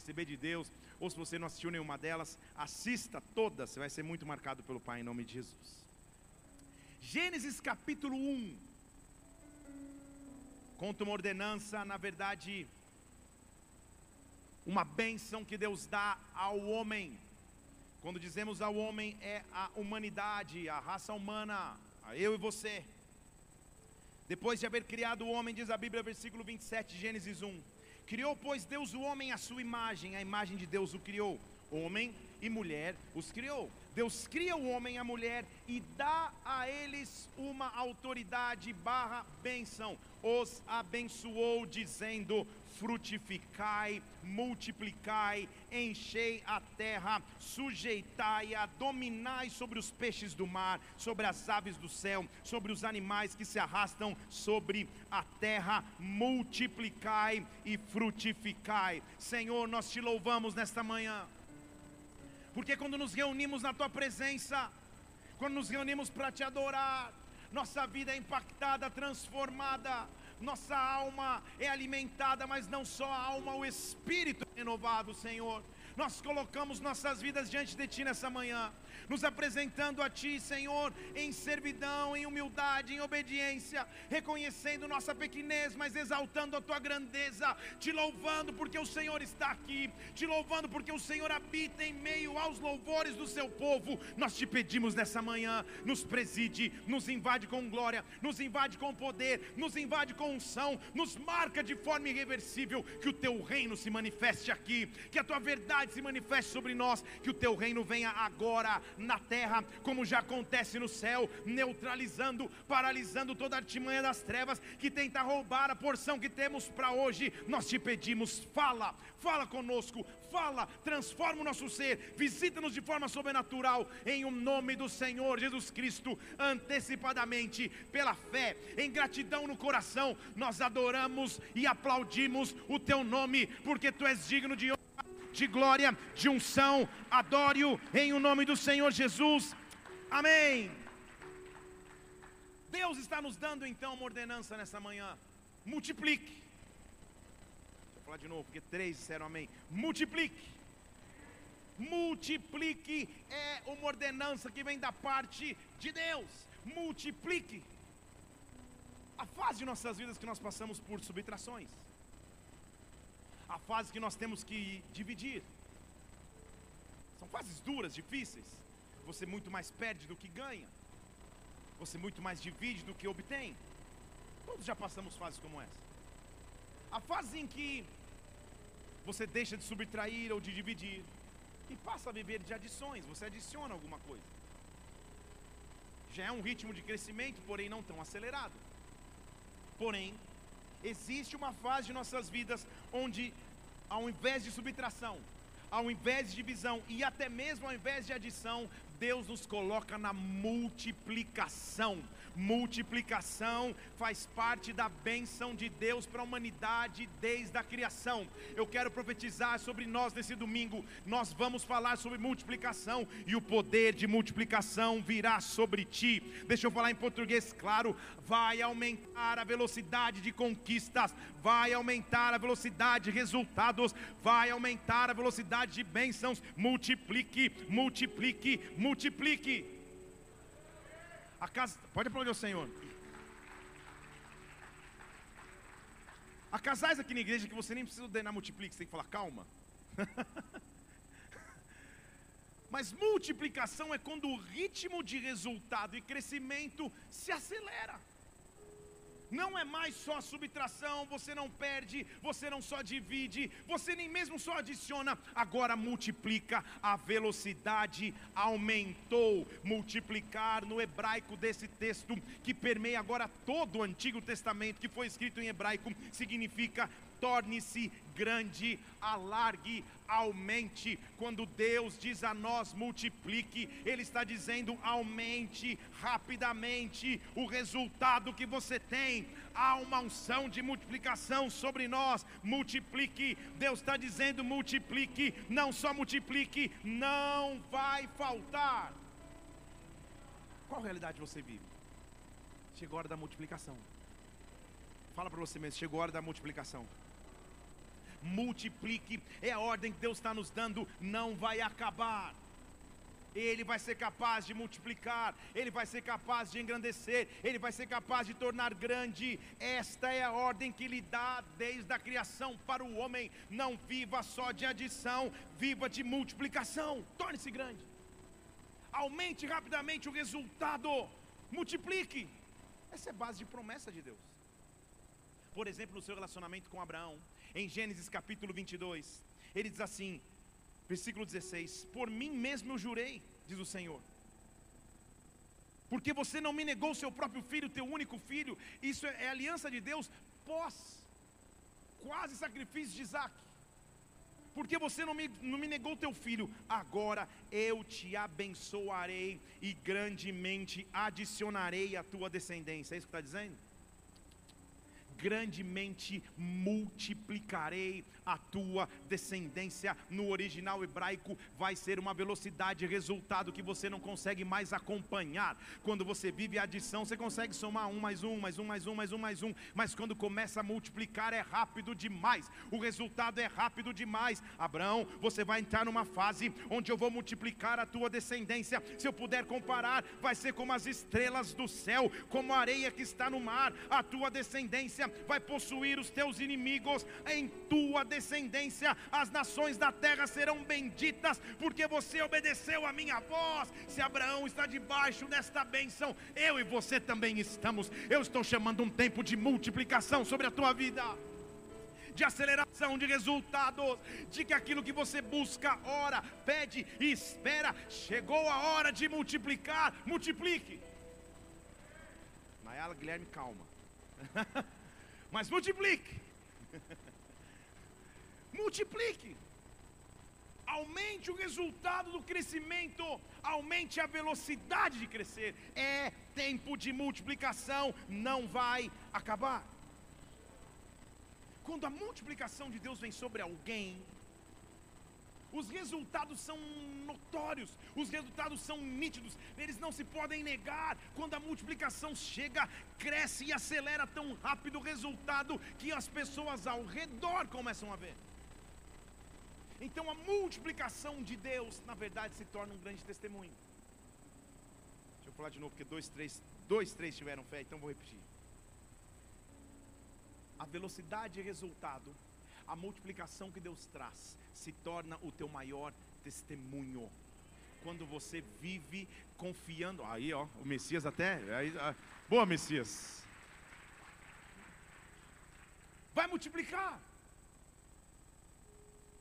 receber de Deus, ou se você não assistiu nenhuma delas, assista todas, você vai ser muito marcado pelo Pai em nome de Jesus. Gênesis capítulo 1 conta uma ordenança, na verdade, uma bênção que Deus dá ao homem. Quando dizemos ao homem, é a humanidade, a raça humana, a eu e você. Depois de haver criado o homem, diz a Bíblia, versículo 27, Gênesis 1. Criou, pois, Deus o homem à sua imagem, a imagem de Deus o criou. Homem e mulher os criou. Deus cria o homem e a mulher e dá a eles uma autoridade barra benção. Os abençoou, dizendo: frutificai, multiplicai, enchei a terra, sujeitai-a, dominai sobre os peixes do mar, sobre as aves do céu, sobre os animais que se arrastam sobre a terra, multiplicai e frutificai. Senhor, nós te louvamos nesta manhã, porque quando nos reunimos na tua presença, quando nos reunimos para te adorar, nossa vida é impactada, transformada nossa alma é alimentada, mas não só a alma, o espírito é renovado, Senhor. Nós colocamos nossas vidas diante de Ti nessa manhã, nos apresentando a Ti, Senhor, em servidão, em humildade, em obediência, reconhecendo nossa pequenez, mas exaltando a Tua grandeza, te louvando porque o Senhor está aqui, te louvando porque o Senhor habita em meio aos louvores do Seu povo. Nós te pedimos nessa manhã, nos preside, nos invade com glória, nos invade com poder, nos invade com unção, nos marca de forma irreversível, que o Teu reino se manifeste aqui, que a Tua verdade se manifeste sobre nós, que o Teu reino venha agora na terra, como já acontece no céu, neutralizando, paralisando toda a artimanha das trevas que tenta roubar a porção que temos para hoje. Nós te pedimos, fala, fala conosco, fala, transforma o nosso ser, visita-nos de forma sobrenatural, em o um nome do Senhor Jesus Cristo, antecipadamente, pela fé, em gratidão no coração, nós adoramos e aplaudimos o teu nome, porque tu és digno de honra de glória, de unção. Adore-o em o nome do Senhor Jesus. Amém. Deus está nos dando então uma ordenança nessa manhã. Multiplique. Eu falar de novo, porque três disseram amém. Multiplique. Multiplique é uma ordenança que vem da parte de Deus. Multiplique. A fase de nossas vidas que nós passamos por subtrações a fase que nós temos que dividir. São fases duras, difíceis. Você muito mais perde do que ganha. Você muito mais divide do que obtém. Todos já passamos fases como essa. A fase em que você deixa de subtrair ou de dividir e passa a viver de adições, você adiciona alguma coisa. Já é um ritmo de crescimento, porém não tão acelerado. Porém, Existe uma fase de nossas vidas onde, ao invés de subtração, ao invés de divisão e até mesmo ao invés de adição, Deus nos coloca na multiplicação. Multiplicação faz parte da bênção de Deus para a humanidade desde a criação. Eu quero profetizar sobre nós nesse domingo. Nós vamos falar sobre multiplicação e o poder de multiplicação virá sobre ti. Deixa eu falar em português claro. Vai aumentar a velocidade de conquistas, vai aumentar a velocidade de resultados, vai aumentar a velocidade de bênçãos. Multiplique, multiplique, multiplique multiplique. A casa, pode aplaudir o Senhor. Há casais aqui na igreja que você nem precisa ordenar multiplique, você tem que falar calma. Mas multiplicação é quando o ritmo de resultado e crescimento se acelera. Não é mais só subtração, você não perde, você não só divide, você nem mesmo só adiciona, agora multiplica, a velocidade aumentou. Multiplicar no hebraico desse texto, que permeia agora todo o Antigo Testamento, que foi escrito em hebraico, significa torne-se grande, alargue, aumente. Quando Deus diz a nós multiplique, Ele está dizendo aumente rapidamente o resultado que você tem. Há uma unção de multiplicação sobre nós. Multiplique, Deus está dizendo multiplique, não só multiplique, não vai faltar. Qual realidade você vive? Chegou a hora da multiplicação. Fala para você mesmo, chegou a hora da multiplicação. Multiplique. É a ordem que Deus está nos dando, não vai acabar. Ele vai ser capaz de multiplicar, ele vai ser capaz de engrandecer, ele vai ser capaz de tornar grande. Esta é a ordem que lhe dá desde a criação para o homem. Não viva só de adição, viva de multiplicação. Torne-se grande. Aumente rapidamente o resultado, multiplique. Essa é base de promessa de Deus. Por exemplo, no seu relacionamento com Abraão, em Gênesis capítulo 22, ele diz assim: Versículo 16: Por mim mesmo eu jurei, diz o Senhor, porque você não me negou seu próprio filho, teu único filho. Isso é, é aliança de Deus pós quase sacrifício de Isaac. Porque você não me, não me negou teu filho, agora eu te abençoarei e grandemente adicionarei a tua descendência. É isso que está dizendo? Grandemente multiplicarei a tua descendência. No original hebraico vai ser uma velocidade resultado que você não consegue mais acompanhar. Quando você vive a adição, você consegue somar um mais um, mais um, mais um, mais um, mais um, mas quando começa a multiplicar é rápido demais. O resultado é rápido demais. Abraão, você vai entrar numa fase onde eu vou multiplicar a tua descendência. Se eu puder comparar, vai ser como as estrelas do céu, como a areia que está no mar. A tua descendência vai possuir os teus inimigos em tua descendência. As nações da terra serão benditas, porque você obedeceu a minha voz. Se Abraão está debaixo desta bênção, eu e você também estamos. Eu estou chamando um tempo de multiplicação sobre a tua vida de aceleração de resultados, de que aquilo que você busca, ora, pede e espera, chegou a hora de multiplicar, multiplique. Nayala Guilherme, calma. mas multiplique. multiplique. Aumente o resultado do crescimento, aumente a velocidade de crescer. É tempo de multiplicação, não vai acabar. Quando a multiplicação de Deus vem sobre alguém, os resultados são notórios, os resultados são nítidos, eles não se podem negar. Quando a multiplicação chega, cresce e acelera tão rápido o resultado que as pessoas ao redor começam a ver. Então a multiplicação de Deus, na verdade, se torna um grande testemunho. Deixa eu falar de novo, porque dois, três, dois, três tiveram fé, então vou repetir. A velocidade e resultado, a multiplicação que Deus traz, se torna o teu maior testemunho. Quando você vive confiando, aí ó, o Messias até, aí, boa Messias, vai multiplicar.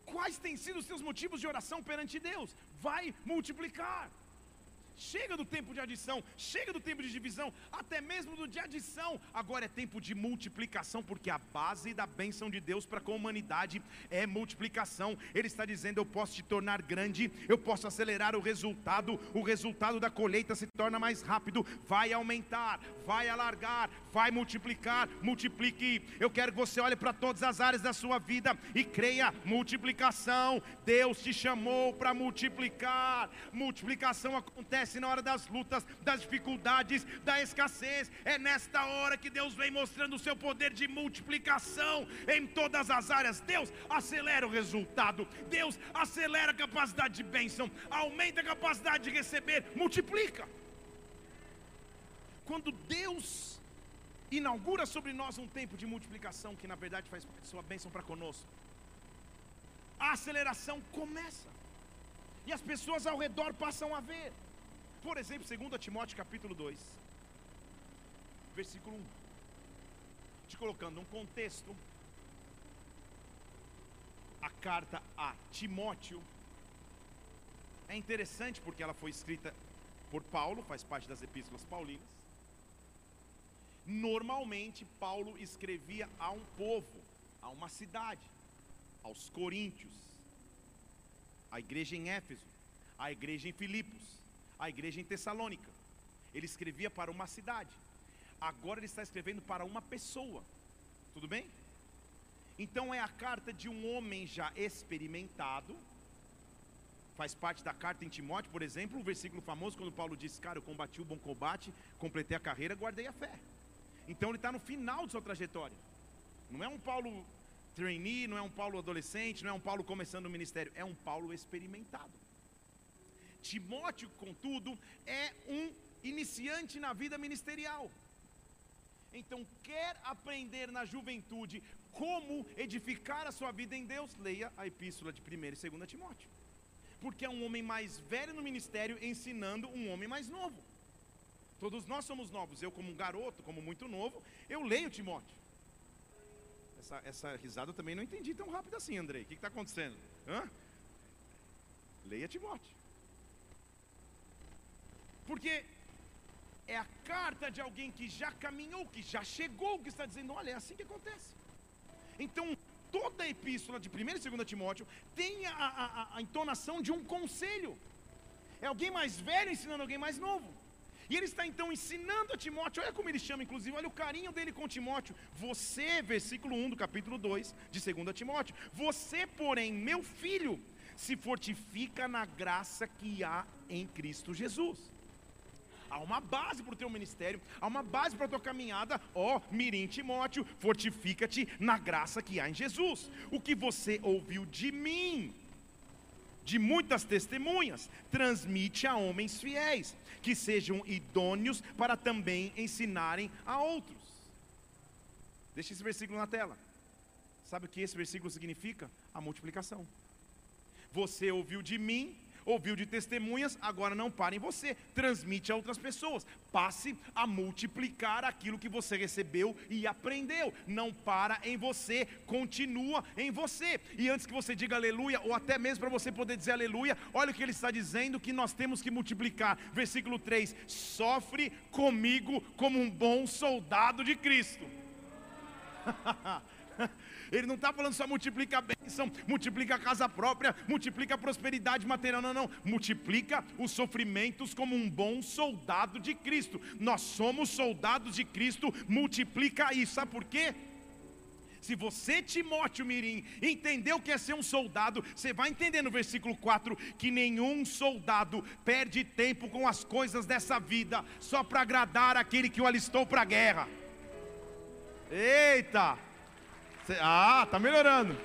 Quais têm sido os seus motivos de oração perante Deus? Vai multiplicar. Chega do tempo de adição, chega do tempo de divisão, até mesmo do de adição. Agora é tempo de multiplicação, porque a base da bênção de Deus para com a humanidade é multiplicação. Ele está dizendo: Eu posso te tornar grande, eu posso acelerar o resultado, o resultado da colheita se torna mais rápido, vai aumentar, vai alargar, vai multiplicar, multiplique. Eu quero que você olhe para todas as áreas da sua vida e creia: multiplicação. Deus te chamou para multiplicar, multiplicação acontece acontece na hora das lutas, das dificuldades, da escassez. É nesta hora que Deus vem mostrando o seu poder de multiplicação em todas as áreas. Deus acelera o resultado, Deus acelera a capacidade de bênção, aumenta a capacidade de receber, multiplica. Quando Deus inaugura sobre nós um tempo de multiplicação, que na verdade faz sua bênção para conosco, a aceleração começa. E as pessoas ao redor passam a ver. Por exemplo, 2 Timóteo capítulo 2, versículo 1. Te colocando um contexto, a carta a Timóteo é interessante porque ela foi escrita por Paulo, faz parte das epístolas paulinas. Normalmente, Paulo escrevia a um povo, a uma cidade, aos coríntios, à igreja em Éfeso, à igreja em Filipos a igreja em Tessalônica. Ele escrevia para uma cidade. Agora ele está escrevendo para uma pessoa. Tudo bem? Então é a carta de um homem já experimentado. Faz parte da carta em Timóteo, por exemplo, um versículo famoso quando Paulo diz: Cara, eu combati o bom combate, completei a carreira, guardei a fé. Então ele está no final de sua trajetória. Não é um Paulo trainee, não é um Paulo adolescente, não é um Paulo começando o ministério, é um Paulo experimentado. Timóteo, contudo, é um iniciante na vida ministerial. Então, quer aprender na juventude como edificar a sua vida em Deus? Leia a epístola de 1 e 2 Timóteo. Porque é um homem mais velho no ministério ensinando um homem mais novo. Todos nós somos novos. Eu, como um garoto, como muito novo, eu leio Timóteo. Essa, essa risada eu também não entendi tão rápido assim, Andrei. O que está acontecendo? Hã? Leia Timóteo. Porque é a carta de alguém que já caminhou, que já chegou, que está dizendo: olha, é assim que acontece. Então, toda a epístola de 1 e 2 Timóteo tem a, a, a entonação de um conselho. É alguém mais velho ensinando alguém mais novo. E ele está então ensinando a Timóteo, olha como ele chama, inclusive, olha o carinho dele com Timóteo. Você, versículo 1 do capítulo 2 de 2 Timóteo. Você, porém, meu filho, se fortifica na graça que há em Cristo Jesus. Há uma base para o teu ministério, há uma base para a tua caminhada. Ó, oh, Mirim Timóteo, fortifica-te na graça que há em Jesus. O que você ouviu de mim, de muitas testemunhas, transmite a homens fiéis, que sejam idôneos para também ensinarem a outros. Deixa esse versículo na tela. Sabe o que esse versículo significa? A multiplicação. Você ouviu de mim, ouviu de testemunhas, agora não para em você, transmite a outras pessoas. Passe a multiplicar aquilo que você recebeu e aprendeu. Não para em você, continua em você. E antes que você diga aleluia, ou até mesmo para você poder dizer aleluia, olha o que ele está dizendo que nós temos que multiplicar. Versículo 3: Sofre comigo como um bom soldado de Cristo. Ele não está falando só multiplica a bênção, multiplica a casa própria, multiplica a prosperidade material. Não, não. Multiplica os sofrimentos como um bom soldado de Cristo. Nós somos soldados de Cristo, multiplica isso. Sabe por quê? Se você, Timóteo Mirim, entendeu o que é ser um soldado, você vai entender no versículo 4 que nenhum soldado perde tempo com as coisas dessa vida só para agradar aquele que o alistou para a guerra. Eita! Ah, tá melhorando.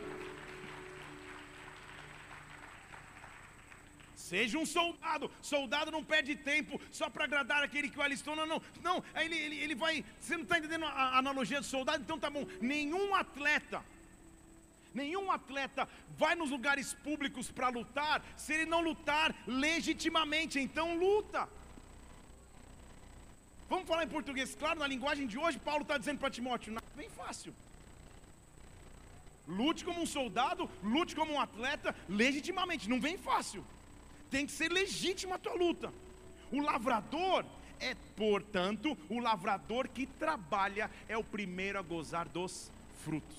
Seja um soldado. Soldado não perde tempo só para agradar aquele que o alistou. Não, não. Não, aí ele, ele, ele vai. Você não está entendendo a analogia do soldado? Então tá bom. Nenhum atleta, nenhum atleta vai nos lugares públicos para lutar se ele não lutar legitimamente. Então luta. Vamos falar em português, claro, na linguagem de hoje, Paulo está dizendo para Timóteo: não, bem fácil. Lute como um soldado, lute como um atleta, legitimamente, não vem fácil. Tem que ser legítima a tua luta. O lavrador é, portanto, o lavrador que trabalha é o primeiro a gozar dos frutos.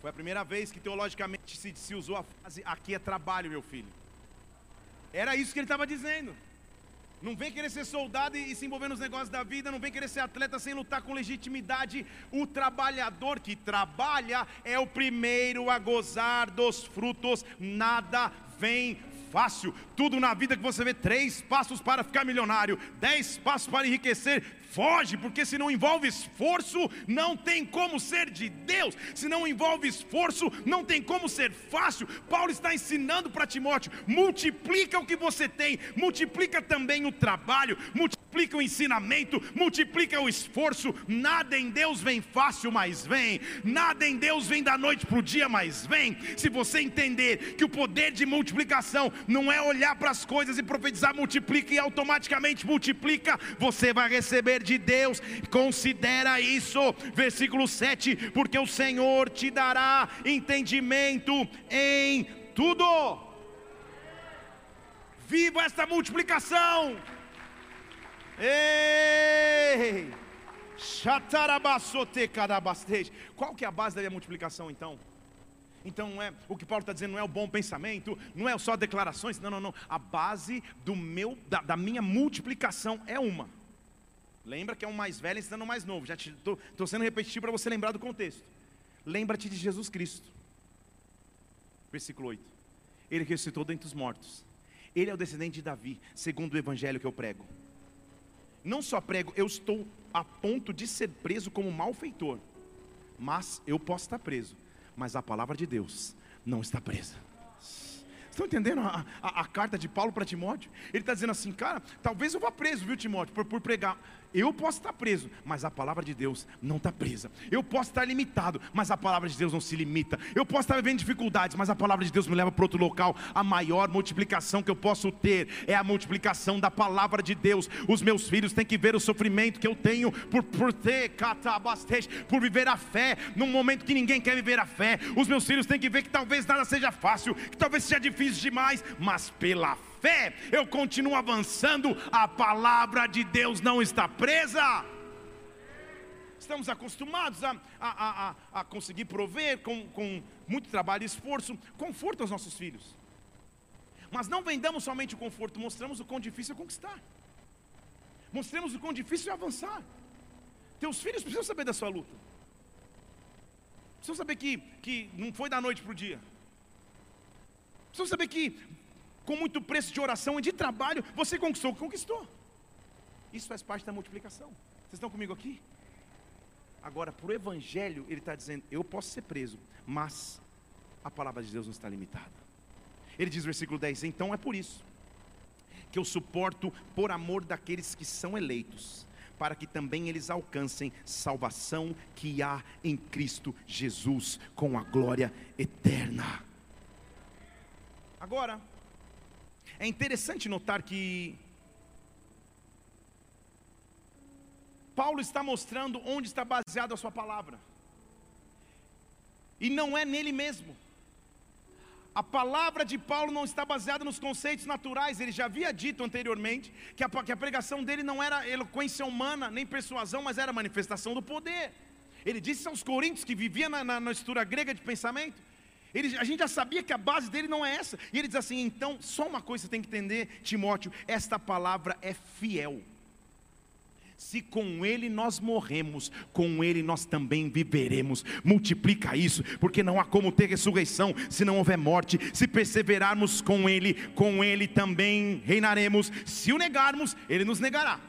Foi a primeira vez que teologicamente se, se usou a frase: aqui é trabalho, meu filho. Era isso que ele estava dizendo. Não vem querer ser soldado e, se envolver nos negócios da vida, não vem querer ser atleta sem lutar com legitimidade. O trabalhador que trabalha é o primeiro a gozar dos frutos, nada vem fácil. Tudo na vida que você vê, três passos para ficar milionário, dez passos para enriquecer, foge, porque se não envolve esforço, não tem como ser de Deus. Se não envolve esforço, não tem como ser fácil. Paulo está ensinando para Timóteo: multiplica o que você tem, multiplica também o trabalho, multiplica o ensinamento, multiplica o esforço. Nada em Deus vem fácil, mas vem. Nada em Deus vem da noite para o dia, mas vem. Se você entender que o poder de multiplicação não é olhar para as coisas e profetizar, multiplica e automaticamente multiplica, você vai receber de Deus. Considera isso, versículo 7: porque o Senhor te dará entendimento em tudo. Viva esta multiplicação. Ei! Qual que é a base da minha multiplicação então? Então é o que Paulo está dizendo não é o bom pensamento, não é só declarações, não, não, não. A base do meu, da, da minha multiplicação é uma. Lembra que é um mais velho ensinando um mais novo. Já estou sendo repetitivo para você lembrar do contexto. Lembra-te de Jesus Cristo. Versículo 8. Ele ressuscitou dentre os mortos. Ele é o descendente de Davi, segundo o evangelho que eu prego. Não só prego, eu estou a ponto de ser preso como malfeitor. mas eu posso estar preso, mas a palavra de Deus não está presa. Estão entendendo a, a, a carta de Paulo para Timóteo? Ele está dizendo assim, cara, talvez eu vá preso, viu, Timóteo, por, por pregar. Eu posso estar preso, mas a palavra de Deus não está presa. Eu posso estar limitado, mas a palavra de Deus não se limita. Eu posso estar vivendo dificuldades, mas a palavra de Deus me leva para outro local. A maior multiplicação que eu posso ter é a multiplicação da palavra de Deus. Os meus filhos têm que ver o sofrimento que eu tenho por, por ter, por viver a fé, num momento que ninguém quer viver a fé. Os meus filhos têm que ver que talvez nada seja fácil, que talvez seja difícil demais, mas pela fé fé, eu continuo avançando, a palavra de Deus não está presa. Estamos acostumados a, a, a, a conseguir prover com, com muito trabalho e esforço, conforto aos nossos filhos. Mas não vendamos somente o conforto, mostramos o quão difícil é conquistar. Mostremos o quão difícil é avançar. Teus filhos precisam saber da sua luta. Precisam saber que, que não foi da noite para o dia. Precisam saber que com muito preço de oração e de trabalho, você conquistou o que conquistou. Isso faz parte da multiplicação. Vocês estão comigo aqui? Agora, para o Evangelho, ele está dizendo: eu posso ser preso, mas a palavra de Deus não está limitada. Ele diz versículo 10: então é por isso que eu suporto por amor daqueles que são eleitos, para que também eles alcancem salvação que há em Cristo Jesus, com a glória eterna. Agora, é interessante notar que Paulo está mostrando onde está baseada a sua palavra. E não é nele mesmo. A palavra de Paulo não está baseada nos conceitos naturais. Ele já havia dito anteriormente que a, que a pregação dele não era eloquência humana, nem persuasão, mas era manifestação do poder. Ele disse aos coríntios que vivia na, na, na grega de pensamento ele, a gente já sabia que a base dele não é essa. E ele diz assim: então, só uma coisa você tem que entender, Timóteo: esta palavra é fiel. Se com ele nós morremos, com ele nós também viveremos. Multiplica isso, porque não há como ter ressurreição se não houver morte. Se perseverarmos com ele, com ele também reinaremos. Se o negarmos, ele nos negará.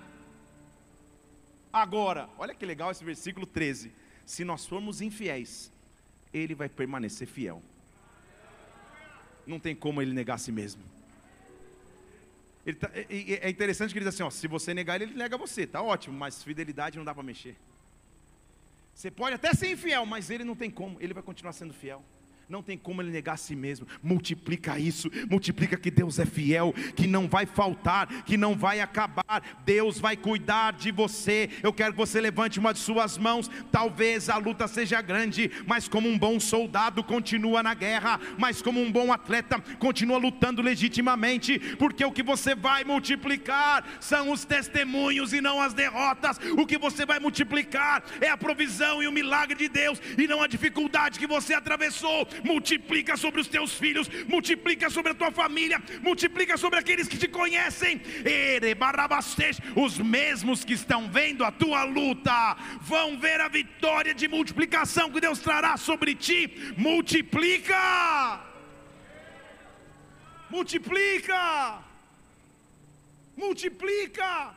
Agora, olha que legal esse versículo 13: se nós formos infiéis, ele vai permanecer fiel. Não tem como ele negar a si mesmo. Tá, é, interessante que ele diz assim: ó, se você negar ele, ele nega você, tá ótimo, mas fidelidade não dá para mexer. Você pode até ser infiel, mas ele não tem como, ele vai continuar sendo fiel não tem como ele negar a si mesmo. Multiplica isso, multiplica que Deus é fiel, que não vai faltar, que não vai acabar. Deus vai cuidar de você. Eu quero que você levante uma de suas mãos. Talvez a luta seja grande, mas como um bom soldado continua na guerra, mas como um bom atleta continua lutando legitimamente, porque o que você vai multiplicar são os testemunhos e não as derrotas. O que você vai multiplicar é a provisão e o milagre de Deus e não a dificuldade que você atravessou multiplica sobre os teus filhos, multiplica sobre a tua família, multiplica sobre aqueles que te conhecem. Os mesmos que estão vendo a tua luta vão ver a vitória de multiplicação que Deus trará sobre ti. Multiplica, multiplica, multiplica.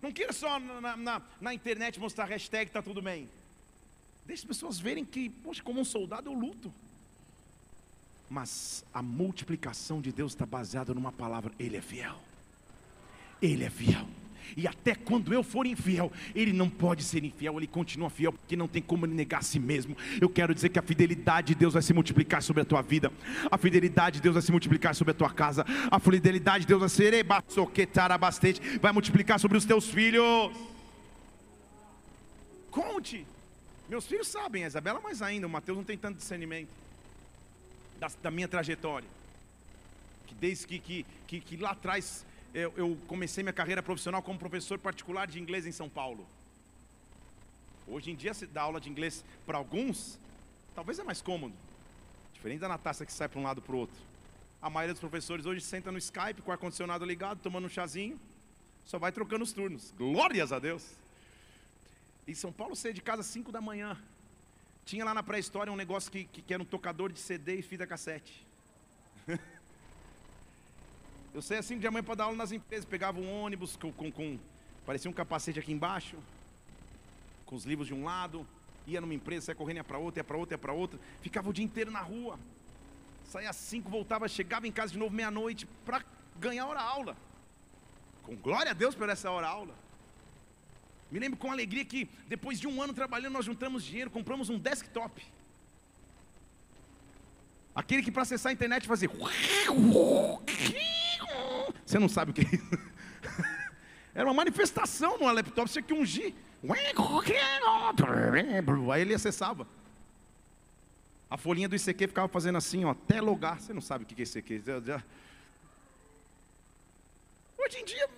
Não queira só na, na, na internet mostrar hashtag está tudo bem. Deixe as pessoas verem que, poxa, como um soldado eu luto. Mas a multiplicação de Deus está baseada numa palavra: Ele é fiel. Ele é fiel. E até quando eu for infiel, ele não pode ser infiel, ele continua fiel, porque não tem como ele negar a si mesmo. Eu quero dizer que a fidelidade de Deus vai se multiplicar sobre a tua vida, a fidelidade de Deus vai se multiplicar sobre a tua casa, a fidelidade de Deus vai ser vai multiplicar sobre os teus filhos. Conte. Meus filhos sabem, a Isabela mais ainda, o Mateus não tem tanto discernimento da, da minha trajetória. Que desde que, que, que, que lá atrás eu, eu, comecei minha carreira profissional como professor particular de inglês em São Paulo. Hoje em dia, se dá aula de inglês para alguns, talvez é mais cômodo. Diferente da Natácia que sai para um lado para o outro. A maioria dos professores hoje senta no Skype com o ar-condicionado ligado, tomando um chazinho, só vai trocando os turnos. Glórias a Deus. Em São Paulo, saía de casa às 5 da manhã. Tinha lá na pré-história um negócio que, que, que, era um tocador de CD e fita cassete. Eu saía às 5 da manhã para dar aula nas empresas. Pegava um ônibus com, com, com. Parecia um capacete aqui embaixo. Com os livros de um lado. Ia numa empresa, saia correndo, ia para outra, ia para outra, ia para outra. Ficava o dia inteiro na rua. Saía às cinco, voltava, chegava em casa de novo meia-noite para ganhar hora aula. Com glória a Deus por essa hora aula. Me lembro com alegria que depois de um ano trabalhando, nós juntamos dinheiro, compramos um desktop. Aquele que para acessar a internet fazia. Você não sabe o que é isso? Era uma manifestação no laptop, você tinha que ungir. Aí ele acessava. A folhinha do ICQ ficava fazendo assim, ó, até logar. Você não sabe o que é ICQ. Hoje em dia,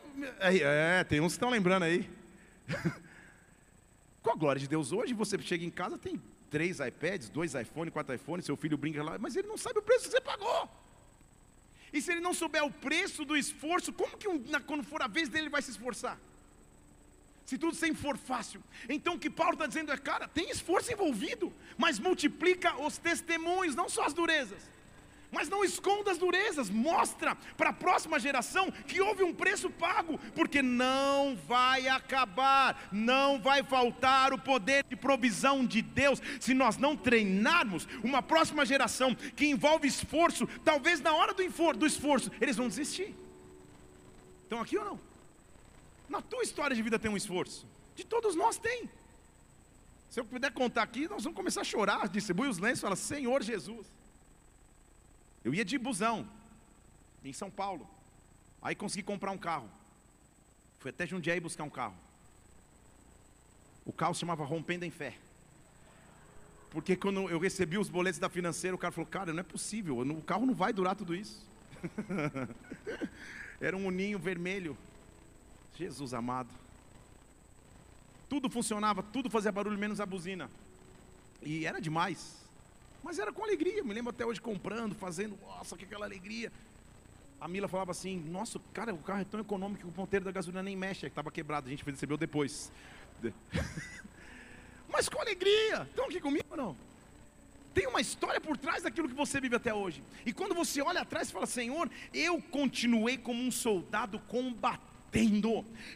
é, é tem uns que estão lembrando aí. Com a glória de Deus, hoje você chega em casa, tem três iPads, dois iPhones, quatro iPhones, seu filho brinca lá, mas ele não sabe o preço que você pagou. E se ele não souber o preço do esforço, como que um, quando for a vez dele ele vai se esforçar? Se tudo sempre for fácil. Então o que Paulo está dizendo é, cara, tem esforço envolvido, mas multiplica os testemunhos, não só as durezas. Mas não esconda as durezas, mostra para a próxima geração que houve um preço pago, porque não vai acabar, não vai faltar o poder de provisão de Deus se nós não treinarmos uma próxima geração que envolve esforço. Talvez na hora do esforço eles vão desistir. Estão aqui ou não? Na tua história de vida tem um esforço, de todos nós tem. Se eu puder contar aqui, nós vamos começar a chorar, distribui os lenços, fala: Senhor Jesus. Eu ia de busão, em São Paulo. Aí consegui comprar um carro. Fui até Jundiaí buscar um carro. O carro se chamava Rompendo em Fé. Porque quando eu recebi os boletos da financeira, o cara falou: Cara, não é possível, o carro não vai durar tudo isso. Era um uninho vermelho. Jesus amado. Tudo funcionava, tudo fazia barulho, menos a buzina. E era demais. Mas era com alegria, me lembro até hoje comprando, fazendo, nossa, que aquela alegria. A Mila falava assim, nossa, cara, o carro é tão econômico que o ponteiro da gasolina nem mexe, que estava quebrado, a gente recebeu depois. Mas com alegria, estão aqui comigo ou não? Tem uma história por trás daquilo que você vive até hoje. E quando você olha atrás e fala, Senhor, eu continuei como um soldado combatendo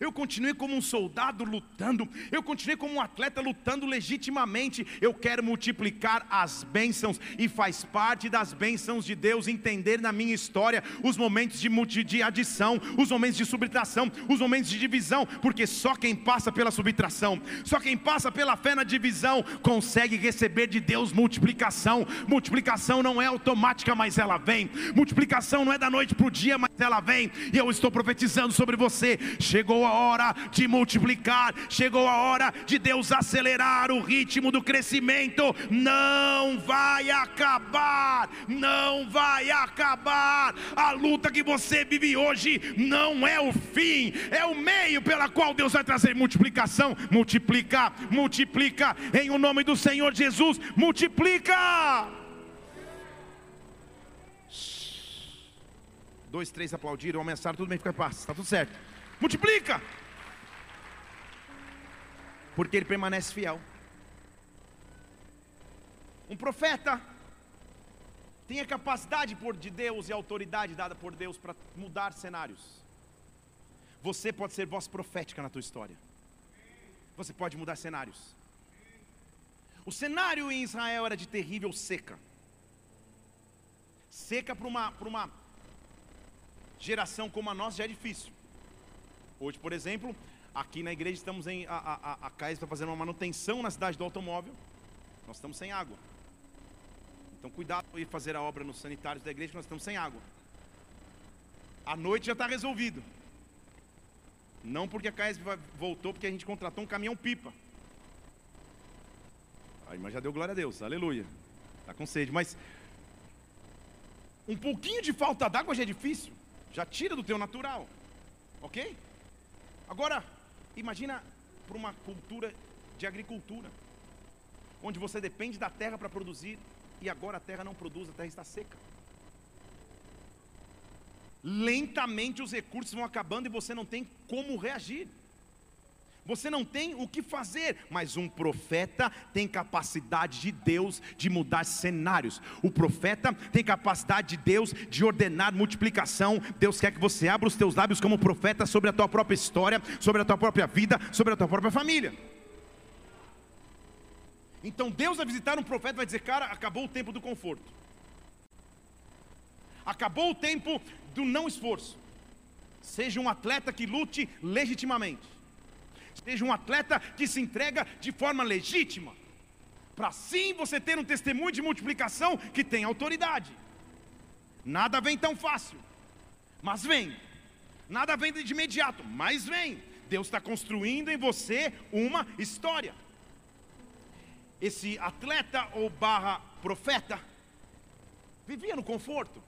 eu continuei como um soldado lutando, eu continuei como um atleta lutando legitimamente. Eu quero multiplicar as bênçãos, e faz parte das bênçãos de Deus entender na minha história os momentos de, multi, de adição, os momentos de subtração, os momentos de divisão, porque só quem passa pela subtração, só quem passa pela fé na divisão, consegue receber de Deus multiplicação. Multiplicação não é automática, mas ela vem, multiplicação não é da noite para o dia, mas ela vem, e eu estou profetizando sobre você Chegou a hora de multiplicar, chegou a hora de Deus acelerar o ritmo do crescimento. Não vai acabar, não vai acabar. A luta que você vive hoje não é o fim, é o meio pela qual Deus vai trazer multiplicação. Multiplica, multiplica em o nome do Senhor Jesus, multiplica. Dois, três aplaudiram, ameaçaram, tudo bem, fica em paz, está tudo certo. Multiplica. Porque ele permanece fiel. Um profeta tem a capacidade por de Deus e a autoridade dada por Deus para mudar cenários. Você pode ser voz profética na tua história. Você pode mudar cenários. O cenário em Israel era de terrível seca. Seca para uma, uma geração como a nossa já é difícil. Hoje, por exemplo, aqui na igreja estamos em. A, a, a CAES está fazendo uma manutenção na cidade do automóvel. Nós estamos sem água. Então, cuidado em fazer a obra nos sanitários da igreja, nós estamos sem água. A noite já está resolvido. Não porque a CAES voltou, porque a gente contratou um caminhão-pipa. A irmã já deu glória a Deus, aleluia. Está com sede, mas um pouquinho de falta d'água já é difícil. Já tira do teu natural. Ok? Agora, imagina para uma cultura de agricultura, onde você depende da terra para produzir e agora a terra não produz, a terra está seca. Lentamente os recursos vão acabando e você não tem como reagir. Você não tem o que fazer, mas um profeta tem capacidade de Deus de mudar cenários. O profeta tem capacidade de Deus de ordenar multiplicação. Deus quer que você abra os teus lábios como profeta sobre a tua própria história, sobre a tua própria vida, sobre a tua própria família. Então Deus vai visitar um profeta e vai dizer: Cara, acabou o tempo do conforto, acabou o tempo do não esforço. Seja um atleta que lute legitimamente, seja um atleta que se entrega de forma legítima, para sim você ter um testemunho de multiplicação que tem autoridade. Nada vem tão fácil, mas vem. Nada vem de imediato, mas vem. Deus está construindo em você uma história. Esse atleta ou barra profeta vivia no conforto,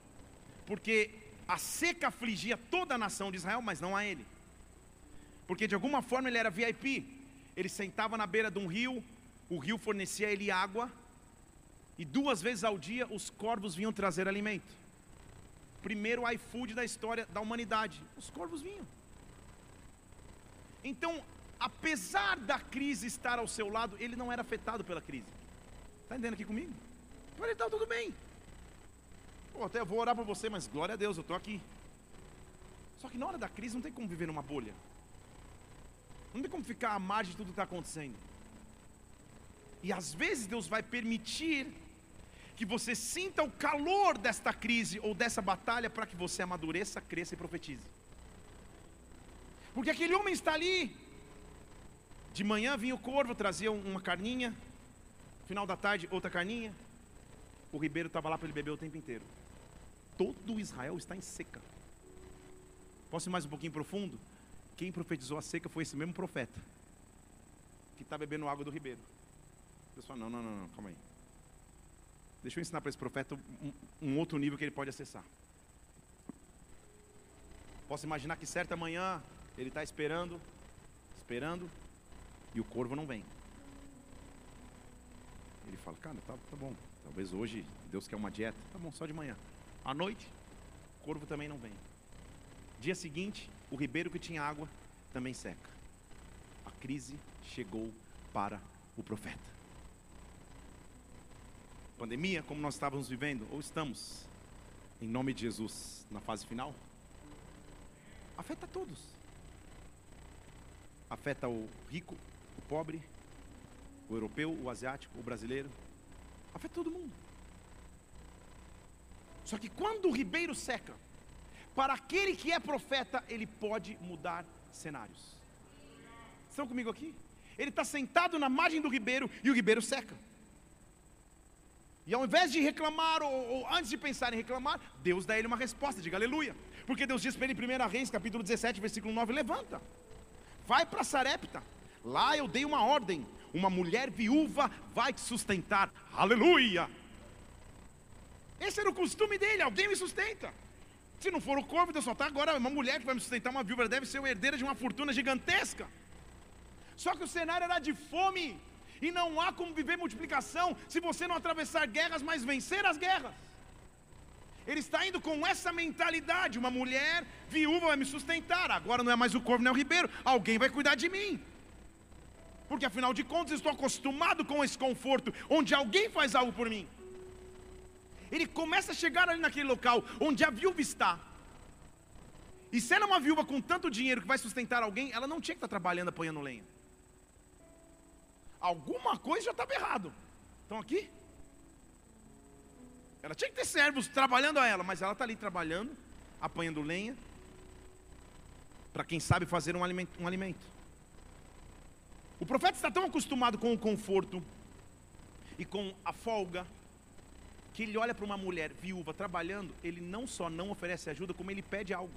porque a seca afligia toda a nação de Israel, mas não a ele. Porque de alguma forma ele era VIP. Ele sentava na beira de um rio, o rio fornecia a ele água, e duas vezes ao dia os corvos vinham trazer alimento. Primeiro iFood da história da humanidade. Os corvos vinham. Então, apesar da crise estar ao seu lado, ele não era afetado pela crise. Está entendendo aqui comigo? Para ele está tudo bem. Pô, até eu vou orar por você, mas glória a Deus, eu estou aqui. Só que na hora da crise não tem como viver numa bolha. Não tem como ficar à margem de tudo que está acontecendo. E às vezes Deus vai permitir que você sinta o calor desta crise ou dessa batalha para que você amadureça, cresça e profetize. Porque aquele homem está ali. De manhã vinha o corvo, trazia uma carninha. Final da tarde, outra carninha. O ribeiro estava lá para ele beber o tempo inteiro. Todo Israel está em seca. Posso ir mais um pouquinho profundo? Quem profetizou a seca foi esse mesmo profeta. Que está bebendo água do ribeiro. O pessoal, não, não, não, não, calma aí. Deixa eu ensinar para esse profeta um, um outro nível que ele pode acessar. Posso imaginar que certa manhã ele está esperando, esperando, e o corvo não vem. Ele fala, cara, tá, tá bom, talvez hoje Deus quer uma dieta, tá bom, só de manhã. À noite, o corvo também não vem. Dia seguinte, o ribeiro que tinha água também seca. A crise chegou para o profeta. Pandemia, como nós estávamos vivendo, ou estamos, em nome de Jesus, na fase final, afeta todos afeta o rico, o pobre, o europeu, o asiático, o brasileiro, afeta todo mundo. Só que quando o ribeiro seca, para aquele que é profeta, ele pode mudar cenários. Estão comigo aqui? Ele está sentado na margem do ribeiro e o ribeiro seca. E ao invés de reclamar, ou, ou, antes de pensar em reclamar, Deus dá ele uma resposta, diga aleluia. Porque Deus diz para ele em 1 Reis, capítulo 17, versículo 9: levanta vai para Sarepta. Lá eu dei uma ordem: uma mulher viúva vai te sustentar. Aleluia! Esse era o costume dele, alguém me sustenta. Se não for o corvo, Deus só está agora uma mulher que vai me sustentar, uma viúva, deve ser o herdeira de uma fortuna gigantesca. Só que o cenário era de fome, e não há como viver multiplicação se você não atravessar guerras, mas vencer as guerras. Ele está indo com essa mentalidade: uma mulher viúva vai me sustentar. Agora não é mais o corvo, não é o ribeiro. Alguém vai cuidar de mim. Porque afinal de contas, estou acostumado com esse conforto, onde alguém faz algo por mim. Ele começa a chegar ali naquele local onde a viúva está. E se ela é uma viúva com tanto dinheiro que vai sustentar alguém, ela não tinha que estar trabalhando apanhando lenha. Alguma coisa já estava errado. Estão aqui? Ela tinha que ter servos trabalhando a ela, mas ela está ali trabalhando, apanhando lenha, para quem sabe fazer um alimento, um alimento. O profeta está tão acostumado com o conforto e com a folga, que ele olha para uma mulher viúva trabalhando, ele não só não oferece ajuda, como ele pede algo.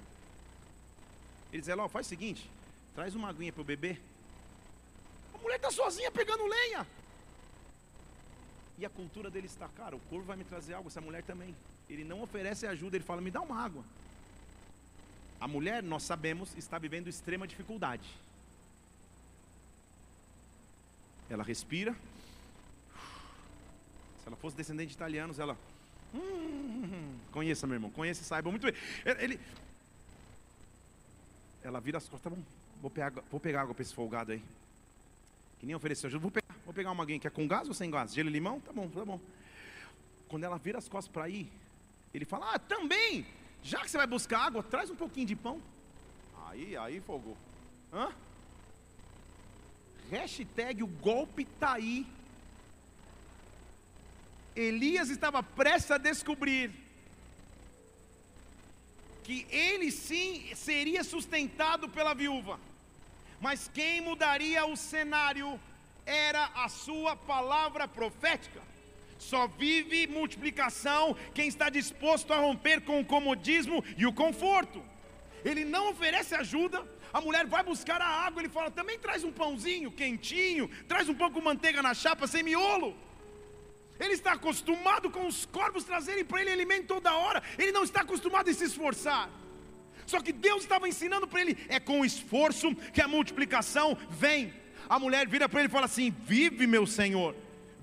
Ele diz: Ó, faz o seguinte, traz uma aguinha para o bebê. A mulher está sozinha pegando lenha. E a cultura dele está, cara, o corvo vai me trazer algo, essa mulher também. Ele não oferece ajuda, ele fala, me dá uma água. A mulher, nós sabemos, está vivendo extrema dificuldade. Ela respira. Se ela fosse descendente de italianos, ela. Hum, conheça, meu irmão, conheça e saiba muito bem. Ele, ela vira as costas, tá bom, vou pegar, vou pegar água para esse folgado aí. Que nem ofereceu ajuda, vou pegar. Vou pegar uma aguinha que é com gás ou sem gás? Gelo e limão? Tá bom, tá bom. Quando ela vira as costas para ir, ele fala: Ah, também, já que você vai buscar água, traz um pouquinho de pão. Aí, aí folgou. Hã? Hashtag o golpe tá aí. Elias estava prestes a descobrir que ele sim seria sustentado pela viúva, mas quem mudaria o cenário era a sua palavra profética. Só vive multiplicação quem está disposto a romper com o comodismo e o conforto. Ele não oferece ajuda, a mulher vai buscar a água, ele fala: também traz um pãozinho quentinho, traz um pão com manteiga na chapa sem miolo. Ele está acostumado com os corvos trazerem para ele alimento toda hora. Ele não está acostumado a se esforçar. Só que Deus estava ensinando para ele: é com esforço que a multiplicação vem. A mulher vira para ele e fala assim: Vive, meu Senhor,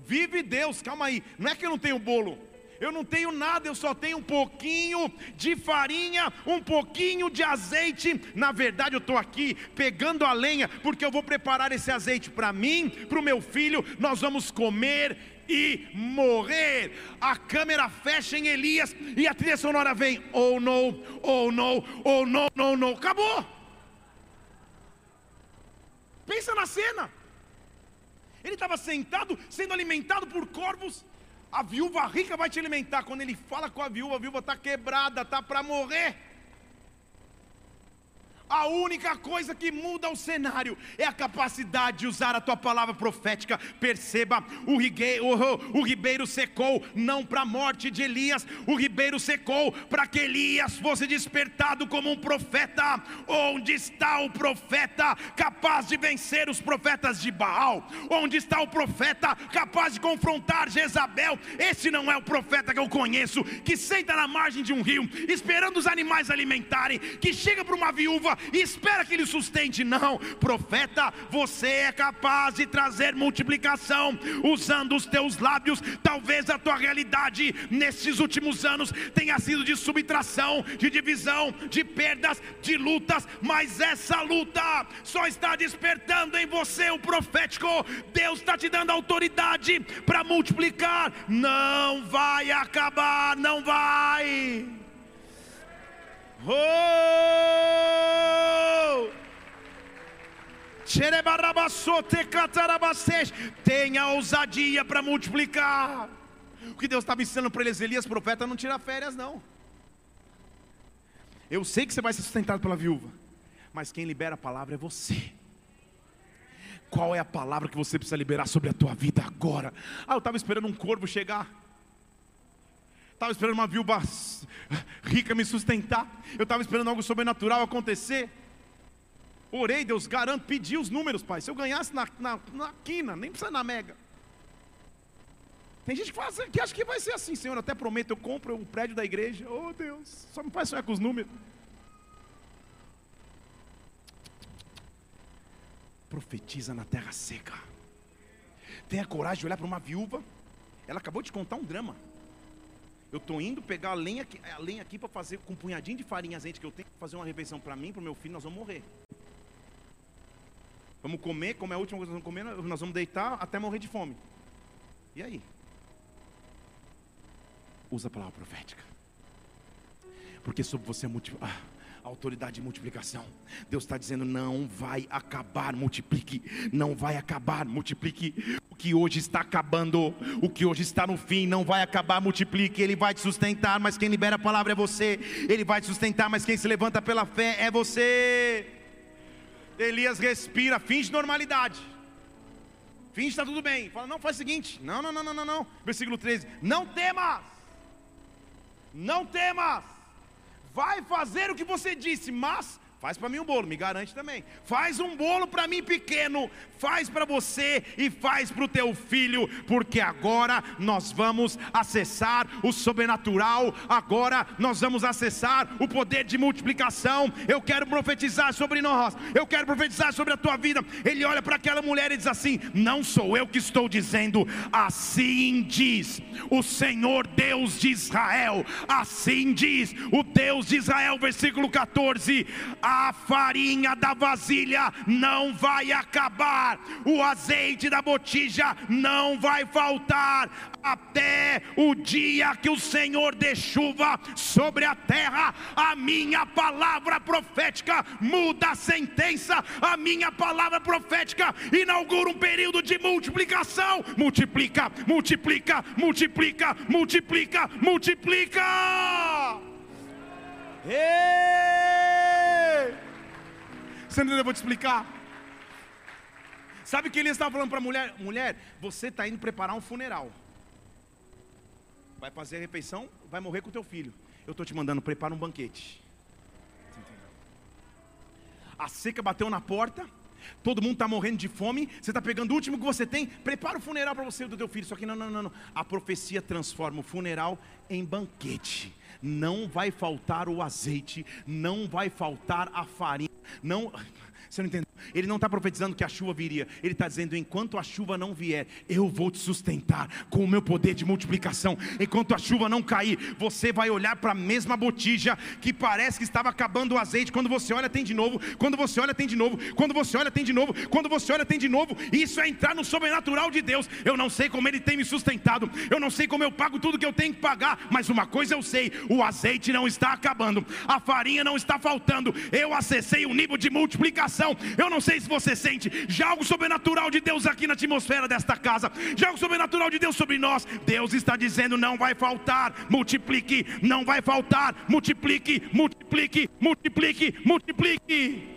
vive Deus, calma aí. Não é que eu não tenho bolo, eu não tenho nada, eu só tenho um pouquinho de farinha, um pouquinho de azeite. Na verdade, eu estou aqui pegando a lenha, porque eu vou preparar esse azeite para mim, para o meu filho. Nós vamos comer e morrer. A câmera fecha em Elias e a trilha sonora vem. Oh no, oh no, oh no, no, no. Acabou. Pensa na cena. Ele estava sentado, sendo alimentado por corvos. A viúva rica vai te alimentar. Quando ele fala com a viúva, a viúva está quebrada, está para morrer. A única coisa que muda o cenário é a capacidade de usar a tua palavra profética. Perceba, o, ribeiro, o, o ribeiro secou não para a morte de Elias, o ribeiro secou para que Elias fosse despertado como um profeta. Onde está o profeta capaz de vencer os profetas de Baal? Onde está o profeta capaz de confrontar Jezabel? Esse não é o profeta que eu conheço, que senta na margem de um rio, esperando os animais alimentarem, que chega para uma viúva e espera que ele sustente. Não, profeta, você é capaz de trazer multiplicação usando os teus lábios. Talvez a tua realidade nesses últimos anos tenha sido de subtração, de divisão, de perdas, de lutas, mas essa luta só está despertando em você o profético. Deus está te dando autoridade para multiplicar. Não vai acabar, não vai. Oh! Tenha ousadia para multiplicar. O que Deus estava ensinando para eles, Elias, profeta, não tira férias, não. Eu sei que você vai ser sustentado pela viúva, mas quem libera a palavra é você. Qual é a palavra que você precisa liberar sobre a tua vida agora? Ah, eu estava esperando um corvo chegar estava esperando uma viúva rica me sustentar, eu estava esperando algo sobrenatural acontecer. Orei, Deus garante, pedi os números, pai. Se eu ganhasse na, na, na quina, nem precisa na mega. Tem gente que, faz, que acha que vai ser assim, Senhor. Até prometo, eu compro o prédio da igreja. Oh Deus, só me faz sonhar com os números. Profetiza na terra seca. Tenha coragem de olhar para uma viúva. Ela acabou de contar um drama. Eu estou indo pegar a lenha, aqui, a lenha aqui para fazer com um punhadinho de farinha azeite que eu tenho que fazer uma refeição para mim, para o meu filho, nós vamos morrer. Vamos comer, como é a última coisa que nós vamos comer, nós vamos deitar até morrer de fome. E aí? Usa a palavra profética. Porque sobre você é ah, autoridade de multiplicação. Deus está dizendo: não vai acabar, multiplique. Não vai acabar, multiplique. O que hoje está acabando, o que hoje está no fim, não vai acabar, multiplique. Ele vai te sustentar, mas quem libera a palavra é você. Ele vai te sustentar, mas quem se levanta pela fé é você. Elias respira, finge normalidade. Finge está tudo bem. Fala, não, faz o seguinte. Não, não, não, não, não, não. Versículo 13. Não temas. Não temas vai fazer o que você disse, mas Faz para mim um bolo, me garante também. Faz um bolo para mim pequeno, faz para você e faz para o teu filho, porque agora nós vamos acessar o sobrenatural, agora nós vamos acessar o poder de multiplicação. Eu quero profetizar sobre nós, eu quero profetizar sobre a tua vida. Ele olha para aquela mulher e diz assim: Não sou eu que estou dizendo, assim diz o Senhor Deus de Israel, assim diz o Deus de Israel, versículo 14 a farinha da vasilha não vai acabar, o azeite da botija não vai faltar, até o dia que o Senhor dê chuva sobre a terra. A minha palavra profética muda a sentença, a minha palavra profética inaugura um período de multiplicação. Multiplica, multiplica, multiplica, multiplica, multiplica. Ei! Você não entendeu? Eu vou te explicar. Sabe o que ele estava falando para a mulher? Mulher, você está indo preparar um funeral. Vai fazer a refeição, vai morrer com teu filho. Eu estou te mandando, prepara um banquete. A seca bateu na porta, todo mundo está morrendo de fome, você está pegando o último que você tem, prepara o funeral para você e do teu filho. Só que não, não, não, não. A profecia transforma o funeral em banquete. Não vai faltar o azeite, não vai faltar a farinha, não. Você não entendeu? Ele não está profetizando que a chuva viria, ele está dizendo: enquanto a chuva não vier, eu vou te sustentar com o meu poder de multiplicação. Enquanto a chuva não cair, você vai olhar para a mesma botija que parece que estava acabando o azeite. Quando você olha, tem de novo. Quando você olha, tem de novo. Quando você olha, tem de novo. Quando você olha, tem de novo. Isso é entrar no sobrenatural de Deus. Eu não sei como Ele tem me sustentado. Eu não sei como eu pago tudo que eu tenho que pagar. Mas uma coisa eu sei: o azeite não está acabando, a farinha não está faltando. Eu acessei o nível de multiplicação. Eu não sei se você sente já algo sobrenatural de Deus aqui na atmosfera desta casa, já algo sobrenatural de Deus sobre nós. Deus está dizendo: não vai faltar, multiplique, não vai faltar, multiplique, multiplique, multiplique, multiplique.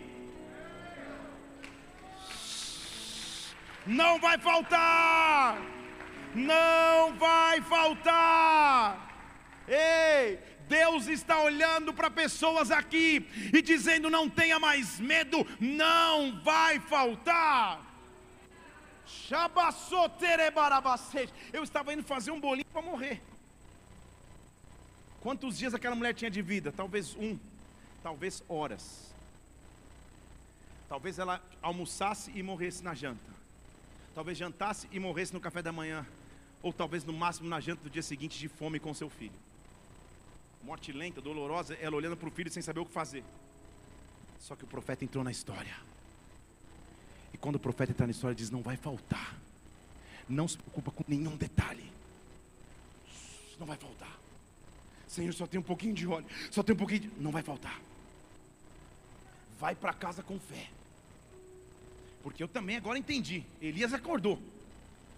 Não vai faltar, não vai faltar. Ei, Deus está olhando para pessoas aqui e dizendo: não tenha mais medo, não vai faltar. Eu estava indo fazer um bolinho para morrer. Quantos dias aquela mulher tinha de vida? Talvez um, talvez horas. Talvez ela almoçasse e morresse na janta. Talvez jantasse e morresse no café da manhã. Ou talvez no máximo na janta do dia seguinte de fome com seu filho morte lenta, dolorosa, ela olhando para o filho sem saber o que fazer. Só que o profeta entrou na história. E quando o profeta entra na história, diz: Não vai faltar. Não se preocupa com nenhum detalhe. Não vai faltar. Senhor, só tem um pouquinho de óleo. Só tem um pouquinho de. Não vai faltar. Vai para casa com fé. Porque eu também agora entendi. Elias acordou.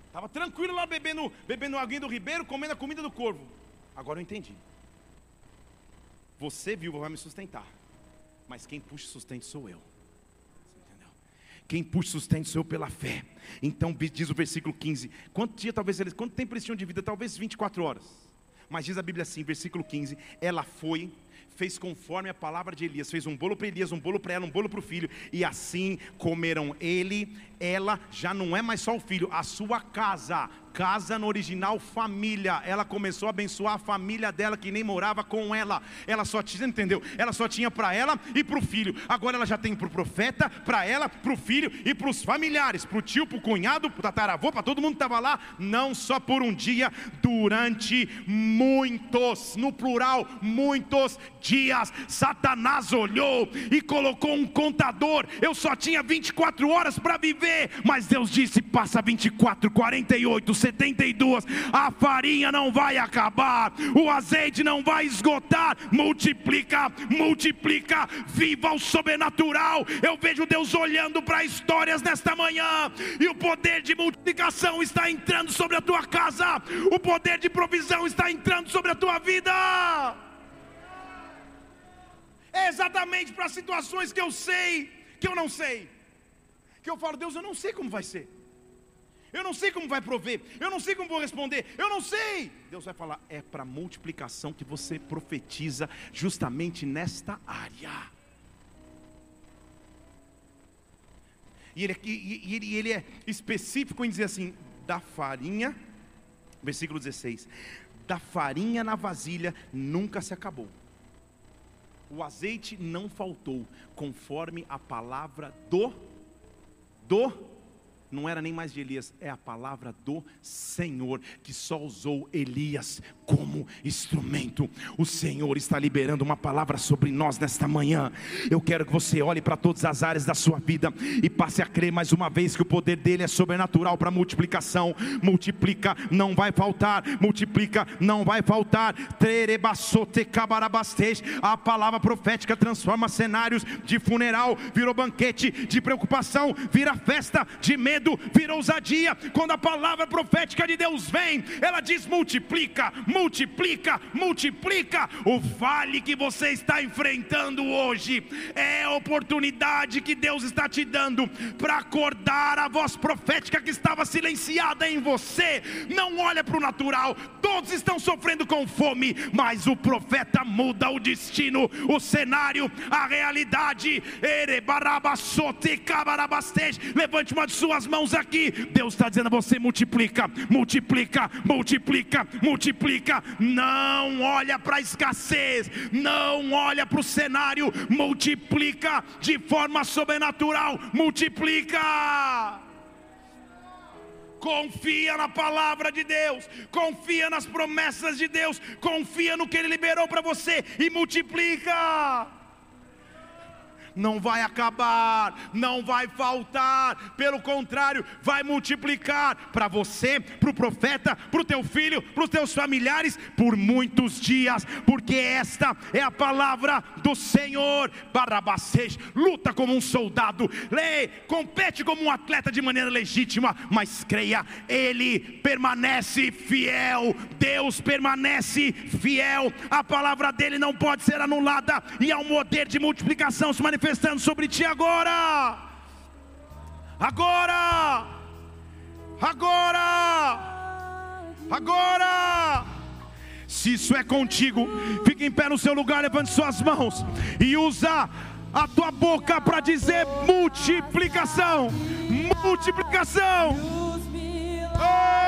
Estava tranquilo lá bebendo, bebendo água do ribeiro, comendo a comida do corvo. Agora eu entendi. Você, viúva, vai me sustentar. Mas quem puxa o sustento sou eu. Quem puxa sustento sou eu pela fé. Então diz o versículo 15. Quanto dia talvez eles, quanto tempo eles tinham de vida? Talvez 24 horas. Mas diz a Bíblia assim, versículo 15: ela foi fez conforme a palavra de Elias, fez um bolo para Elias, um bolo para ela, um bolo para o filho, e assim comeram ele, ela, já não é mais só o filho, a sua casa, casa no original família, ela começou a abençoar a família dela que nem morava com ela, ela só tinha, entendeu? Ela só tinha para ela e para o filho, agora ela já tem para o profeta, para ela, para o filho e para os familiares, para o tio, para o cunhado, para o tataravô, para todo mundo que estava lá, não só por um dia, durante muitos, no plural, muitos dias, Satanás olhou e colocou um contador. Eu só tinha 24 horas para viver, mas Deus disse: passa 24, 48, 72. A farinha não vai acabar, o azeite não vai esgotar. Multiplica, multiplica, viva o sobrenatural. Eu vejo Deus olhando para histórias nesta manhã, e o poder de multiplicação está entrando sobre a tua casa, o poder de provisão está entrando sobre a tua vida é exatamente para situações que eu sei, que eu não sei. Que eu falo, Deus, eu não sei como vai ser. Eu não sei como vai prover. Eu não sei como vou responder. Eu não sei. Deus vai falar, é para multiplicação que você profetiza justamente nesta área. E ele, e, e ele é específico em dizer assim: da farinha, versículo 16: da farinha na vasilha nunca se acabou o azeite não faltou, conforme a palavra do do não era nem mais de Elias, é a palavra do Senhor, que só usou Elias como instrumento. O Senhor está liberando uma palavra sobre nós nesta manhã. Eu quero que você olhe para todas as áreas da sua vida e passe a crer mais uma vez que o poder dele é sobrenatural para multiplicação. Multiplica, não vai faltar. Multiplica, não vai faltar. A palavra profética transforma cenários de funeral, virou banquete de preocupação, vira festa de medo, vira ousadia. Quando a palavra profética de Deus vem, ela diz multiplica, multiplica, multiplica. O vale que você está enfrentando hoje é a oportunidade que Deus está te dando para acordar a voz profética que estava silenciada em você. Não olha para o natural, todos estão sofrendo com fome, mas o profeta muda o destino, o cenário, a realidade. Levante uma de suas mãos aqui. Deus está dizendo a você: multiplica, multiplica, multiplica, multiplica. Não olha para a escassez, não olha para o cenário, multiplica de forma sobrenatural, multiplica. Confia na palavra de Deus, confia nas promessas de Deus, confia no que Ele liberou para você e multiplica não vai acabar, não vai faltar, pelo contrário, vai multiplicar para você, para o profeta, para o teu filho, para os teus familiares, por muitos dias, porque esta é a palavra do Senhor. Barabacês, luta como um soldado, lê, compete como um atleta de maneira legítima, mas creia, Ele permanece fiel, Deus permanece fiel, a palavra dele não pode ser anulada, e há um poder de multiplicação se manifestando manifestando sobre ti agora. Agora. Agora. Agora. Se isso é contigo, fique em pé no seu lugar, levante suas mãos e usa a tua boca para dizer multiplicação. Multiplicação. Oh!